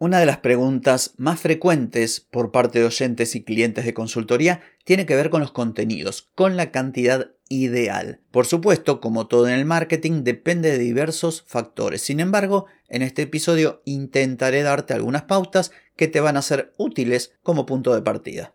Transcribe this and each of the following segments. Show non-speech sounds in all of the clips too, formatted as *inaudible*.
Una de las preguntas más frecuentes por parte de oyentes y clientes de consultoría tiene que ver con los contenidos, con la cantidad ideal. Por supuesto, como todo en el marketing, depende de diversos factores. Sin embargo, en este episodio intentaré darte algunas pautas que te van a ser útiles como punto de partida.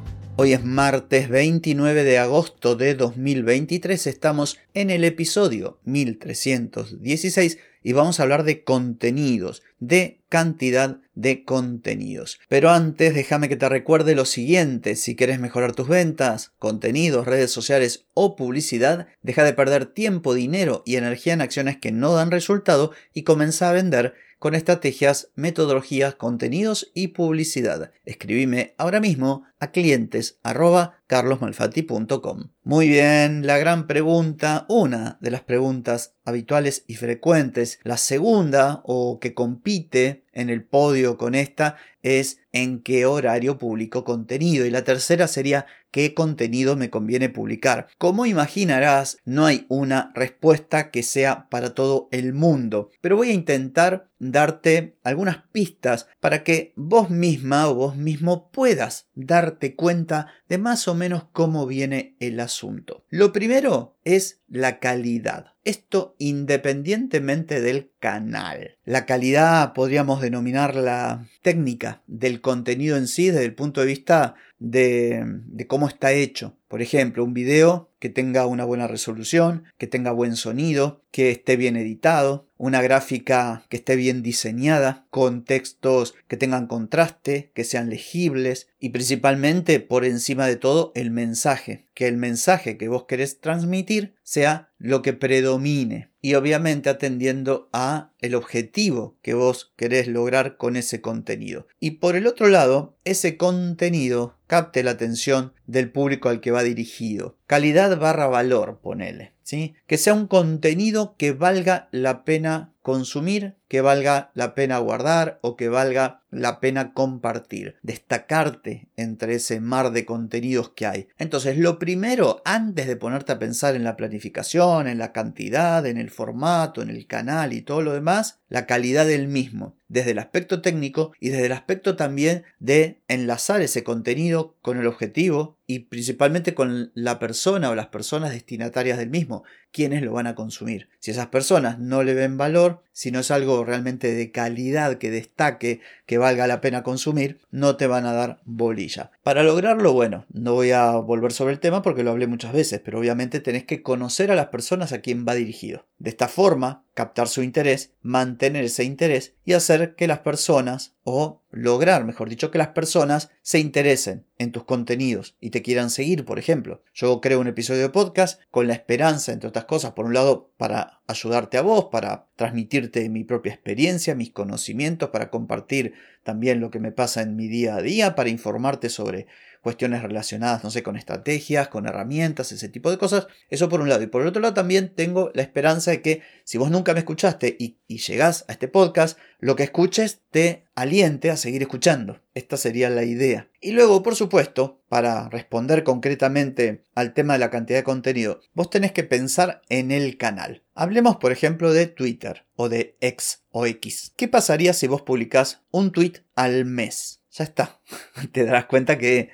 Hoy es martes 29 de agosto de 2023, estamos en el episodio 1316 y vamos a hablar de contenidos, de cantidad de contenidos. Pero antes déjame que te recuerde lo siguiente, si quieres mejorar tus ventas, contenidos, redes sociales o publicidad, deja de perder tiempo, dinero y energía en acciones que no dan resultado y comienza a vender con estrategias, metodologías, contenidos y publicidad. Escribime ahora mismo a clientes carlosmalfatti.com. Muy bien, la gran pregunta, una de las preguntas habituales y frecuentes, la segunda o que compite en el podio con esta es en qué horario publico contenido y la tercera sería qué contenido me conviene publicar. Como imaginarás, no hay una respuesta que sea para todo el mundo, pero voy a intentar darte algunas pistas para que vos misma o vos mismo puedas darte cuenta de más o menos cómo viene el asunto. Lo primero es la calidad. Esto independientemente del canal. La calidad podríamos denominar la técnica del contenido en sí desde el punto de vista de, cómo está hecho. Por ejemplo, un video que tenga una buena resolución, que tenga buen sonido, que esté bien editado, una gráfica que esté bien diseñada, con textos que tengan contraste, que sean legibles y principalmente por encima de todo el mensaje, que el mensaje que vos querés transmitir sea lo que predomine y obviamente atendiendo a el objetivo que vos querés lograr con ese contenido. Y por el otro lado, ese contenido capte la atención del público al que va dirigido. Calidad barra valor, ponele. ¿sí? Que sea un contenido que valga la pena consumir, que valga la pena guardar o que valga la pena compartir. Destacarte entre ese mar de contenidos que hay. Entonces, lo primero, antes de ponerte a pensar en la planificación, en la cantidad, en el formato, en el canal y todo lo demás, la calidad del mismo, desde el aspecto técnico y desde el aspecto también de enlazar ese contenido con el objetivo y principalmente con la persona o las personas destinatarias del mismo, quienes lo van a consumir. Si esas personas no le ven valor, si no es algo realmente de calidad que destaque, que valga la pena consumir, no te van a dar bolilla. Para lograrlo, bueno, no voy a volver sobre el tema porque lo hablé muchas veces, pero obviamente tenés que conocer a las personas a quien va dirigido. De esta forma, captar su interés, mantener ese interés y hacer que las personas, o lograr, mejor dicho, que las personas se interesen en tus contenidos y te quieran seguir, por ejemplo. Yo creo un episodio de podcast con la esperanza, entre otras cosas, por un lado, para ayudarte a vos, para transmitirte mi propia experiencia, mis conocimientos, para compartir también lo que me pasa en mi día a día, para informarte sobre cuestiones relacionadas, no sé, con estrategias, con herramientas, ese tipo de cosas. Eso por un lado. Y por el otro lado también tengo la esperanza de que si vos nunca me escuchaste y, y llegás a este podcast, lo que escuches te aliente a seguir escuchando. Esta sería la idea. Y luego, por supuesto, para responder concretamente al tema de la cantidad de contenido, vos tenés que pensar en el canal. Hablemos, por ejemplo, de Twitter o de X o X. ¿Qué pasaría si vos publicás un tweet al mes? Ya está. *laughs* Te darás cuenta que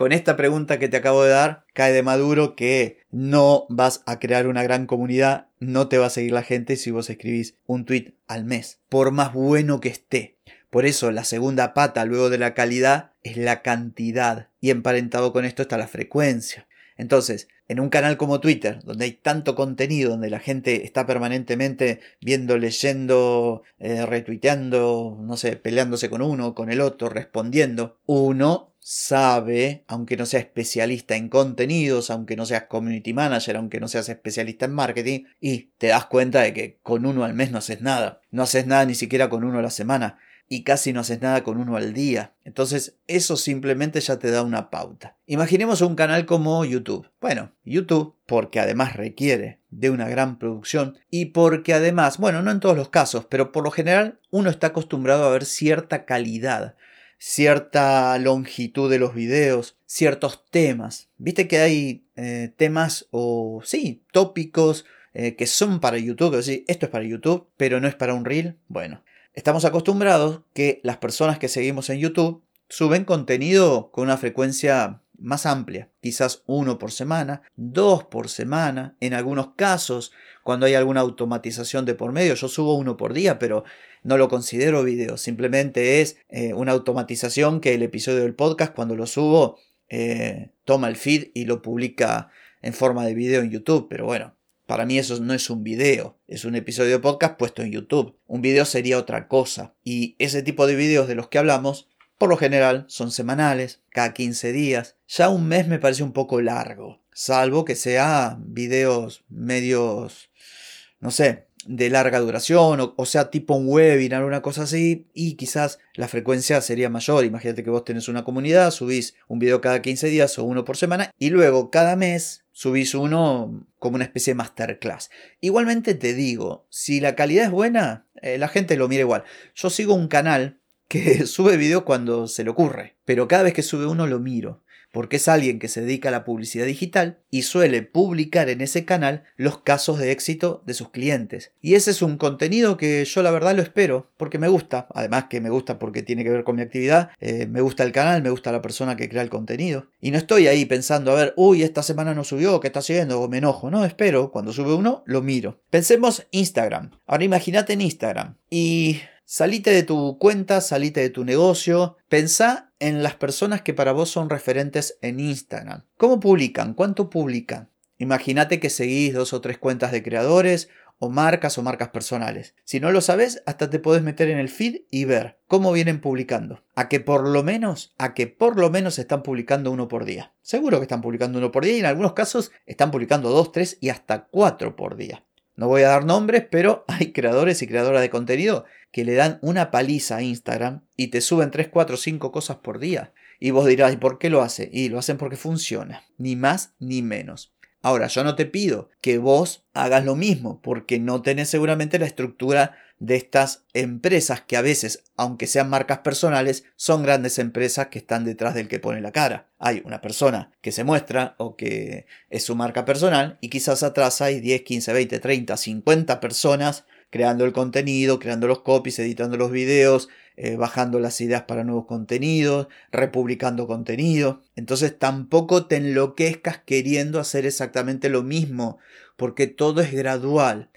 con esta pregunta que te acabo de dar, cae de maduro que no vas a crear una gran comunidad, no te va a seguir la gente si vos escribís un tweet al mes, por más bueno que esté. Por eso la segunda pata luego de la calidad es la cantidad y emparentado con esto está la frecuencia. Entonces, En un canal como Twitter, donde hay tanto contenido, donde la gente está permanentemente viendo, leyendo, eh, retuiteando, no sé, peleándose con uno, con el otro, respondiendo, uno sabe, aunque no sea especialista en contenidos, aunque no seas community manager, aunque no seas especialista en marketing, y te das cuenta de que con uno al mes no haces nada. No haces nada ni siquiera con uno a la semana y casi no haces nada con uno al día. Entonces eso simplemente ya te da una pauta. Imaginemos un canal como YouTube. Bueno, YouTube, porque además requiere de una gran producción y porque además, bueno, no en todos los casos, pero por lo general uno está acostumbrado a ver cierta calidad cierta longitud de los videos, ciertos temas. Viste que hay eh, temas o sí, tópicos eh, que son para YouTube, es decir, esto es para YouTube, pero no es para un reel. Bueno, estamos acostumbrados que las personas que seguimos en YouTube suben contenido con una frecuencia más amplia, quizás uno por semana, dos por semana, en algunos casos, cuando hay alguna automatización de por medio, yo subo uno por día, pero no lo considero video, simplemente es eh, una automatización que el episodio del podcast cuando lo subo eh, toma el feed y lo publica en forma de video en YouTube, pero bueno, para mí eso no es un video, es un episodio de podcast puesto en YouTube. Un video sería otra cosa. Y ese tipo de videos de los que hablamos, por lo general, son semanales, cada 15 días. Ya un mes me parece un poco largo, salvo que sea videos medios, no sé, de larga duración, o, sea, tipo un webinar, una cosa así, y quizás la frecuencia sería mayor. Imagínate que vos tenés una comunidad, subís un video cada 15 días o uno por semana, y luego cada mes subís uno como una especie de masterclass. Igualmente te digo, si la calidad es buena, eh, la gente lo mira igual. Yo sigo un canal que *laughs* sube video cuando se le ocurre, pero cada vez que sube uno lo miro porque es alguien que se dedica a la publicidad digital y suele publicar en ese canal los casos de éxito de sus clientes. Y ese es un contenido que yo la verdad lo espero, porque me gusta, además que me gusta porque tiene que ver con mi actividad, eh, me gusta el canal, me gusta la persona que crea el contenido. Y no estoy ahí pensando, a ver, uy, esta semana no subió, ¿qué está haciendo? O me enojo, no, espero, cuando sube uno, lo miro. Pensemos Instagram. Ahora imagínate en Instagram. Y Salite de tu cuenta, salite de tu negocio, pensá en las personas que para vos son referentes en Instagram. ¿Cómo publican? ¿Cuánto publican? Imagínate que seguís dos o tres cuentas de creadores o marcas o marcas personales. Si no lo sabes, hasta te puedes meter en el feed y ver cómo vienen publicando. A que por lo menos, a que por lo menos están publicando uno por día. Seguro que están publicando uno por día y en algunos casos están publicando dos, tres y hasta cuatro por día. No voy a dar nombres, pero *laughs* hay creadores y creadoras de contenido que le dan una paliza a Instagram y te suben 3, 4, 5 cosas por día. Y vos dirás, ¿y por qué lo hace? Y lo hacen porque funciona, ni más ni menos. Ahora, yo no te pido que vos hagas lo mismo, porque no tenés seguramente la estructura de estas empresas que a veces, aunque sean marcas personales, son grandes empresas que están detrás del que pone la cara. Hay una persona que se muestra o que es su marca personal y quizás atrás hay 10, 15, 20, 30, 50 personas creando el contenido, creando los copies, editando los videos, eh, bajando las ideas para nuevos contenidos, republicando contenido. Entonces tampoco te enloquezcas queriendo hacer exactamente lo mismo, porque todo es gradual.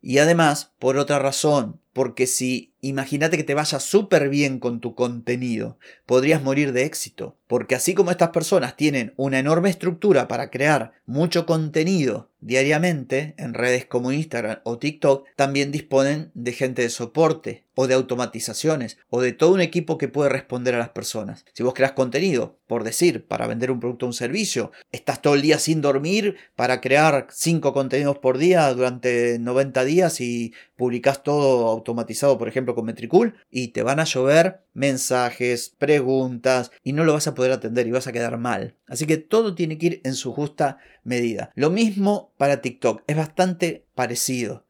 Y además, por otra razón, porque si imagínate que te vaya súper bien con tu contenido, podrías morir de éxito. Porque así como estas personas tienen una enorme estructura para crear mucho contenido diariamente en redes como Instagram o TikTok, también disponen de gente de soporte o de automatizaciones o de todo un equipo que puede responder a las personas. Si vos creas contenido, por decir, para vender un producto o un servicio, estás todo el día sin dormir para crear 5 contenidos por día durante 90 días y publicas todo automatizado, por ejemplo, con Metricool, y te van a llover mensajes, preguntas, y no lo vas a poder atender y vas a quedar mal. Así que todo tiene que ir en su justa medida. Lo mismo para TikTok, es bastante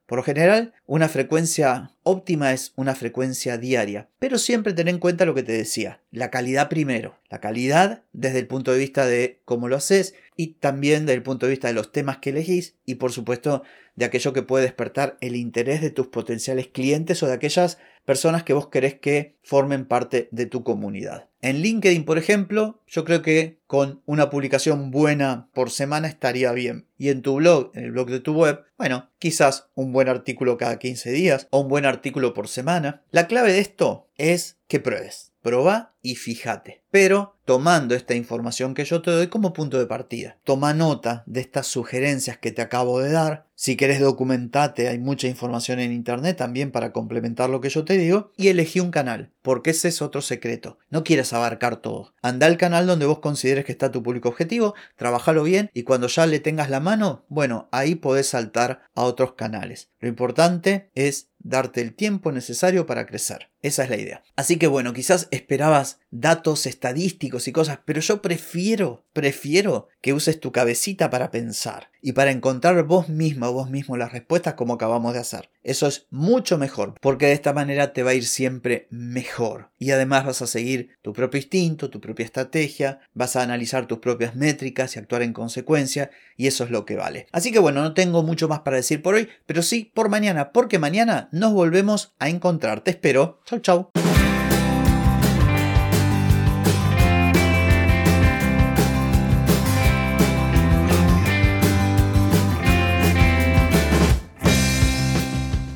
Por lo general, una frecuencia óptima es una frecuencia diaria, pero siempre ten en cuenta lo que te decía, la calidad primero, la calidad desde el punto de vista de cómo lo haces y también desde el punto de vista de los temas que elegís y por supuesto de aquello que puede despertar el interés de tus potenciales clientes o de aquellas personas que vos querés que formen parte de tu comunidad. En LinkedIn, por ejemplo, yo creo que con una publicación buena por semana estaría bien. Y en tu blog, en el blog de tu web, bueno, quizás un buen artículo cada 15 días o un buen artículo por semana. La clave de esto es que pruebes. Proba y fíjate. Pero tomando esta información que yo te doy como punto de partida. Toma nota de estas sugerencias que te acabo de dar. Si querés documentate, hay mucha información en internet también para complementar lo que yo te digo. Y elegí un canal, porque ese es otro secreto. No quieras abarcar todo. Anda al canal donde vos consideres que está tu público objetivo, trabajalo bien y cuando ya le tengas la mano, bueno, ahí podés saltar a otros canales. Lo importante es darte el tiempo necesario para crecer. Esa es la idea. Así que bueno, quizás esperabas datos estadísticos y cosas, pero yo prefiero, prefiero que uses tu cabecita para pensar y para encontrar vos misma vos mismo las respuestas como acabamos de hacer. Eso es mucho mejor, porque de esta manera te va a ir siempre mejor. Y además vas a seguir tu propio instinto, tu propia estrategia, vas a analizar tus propias métricas y actuar en consecuencia, y eso es lo que vale. Así que bueno, no tengo mucho más para decir por hoy, pero sí por mañana, porque mañana nos volvemos a encontrar. Te espero. Chau, chau.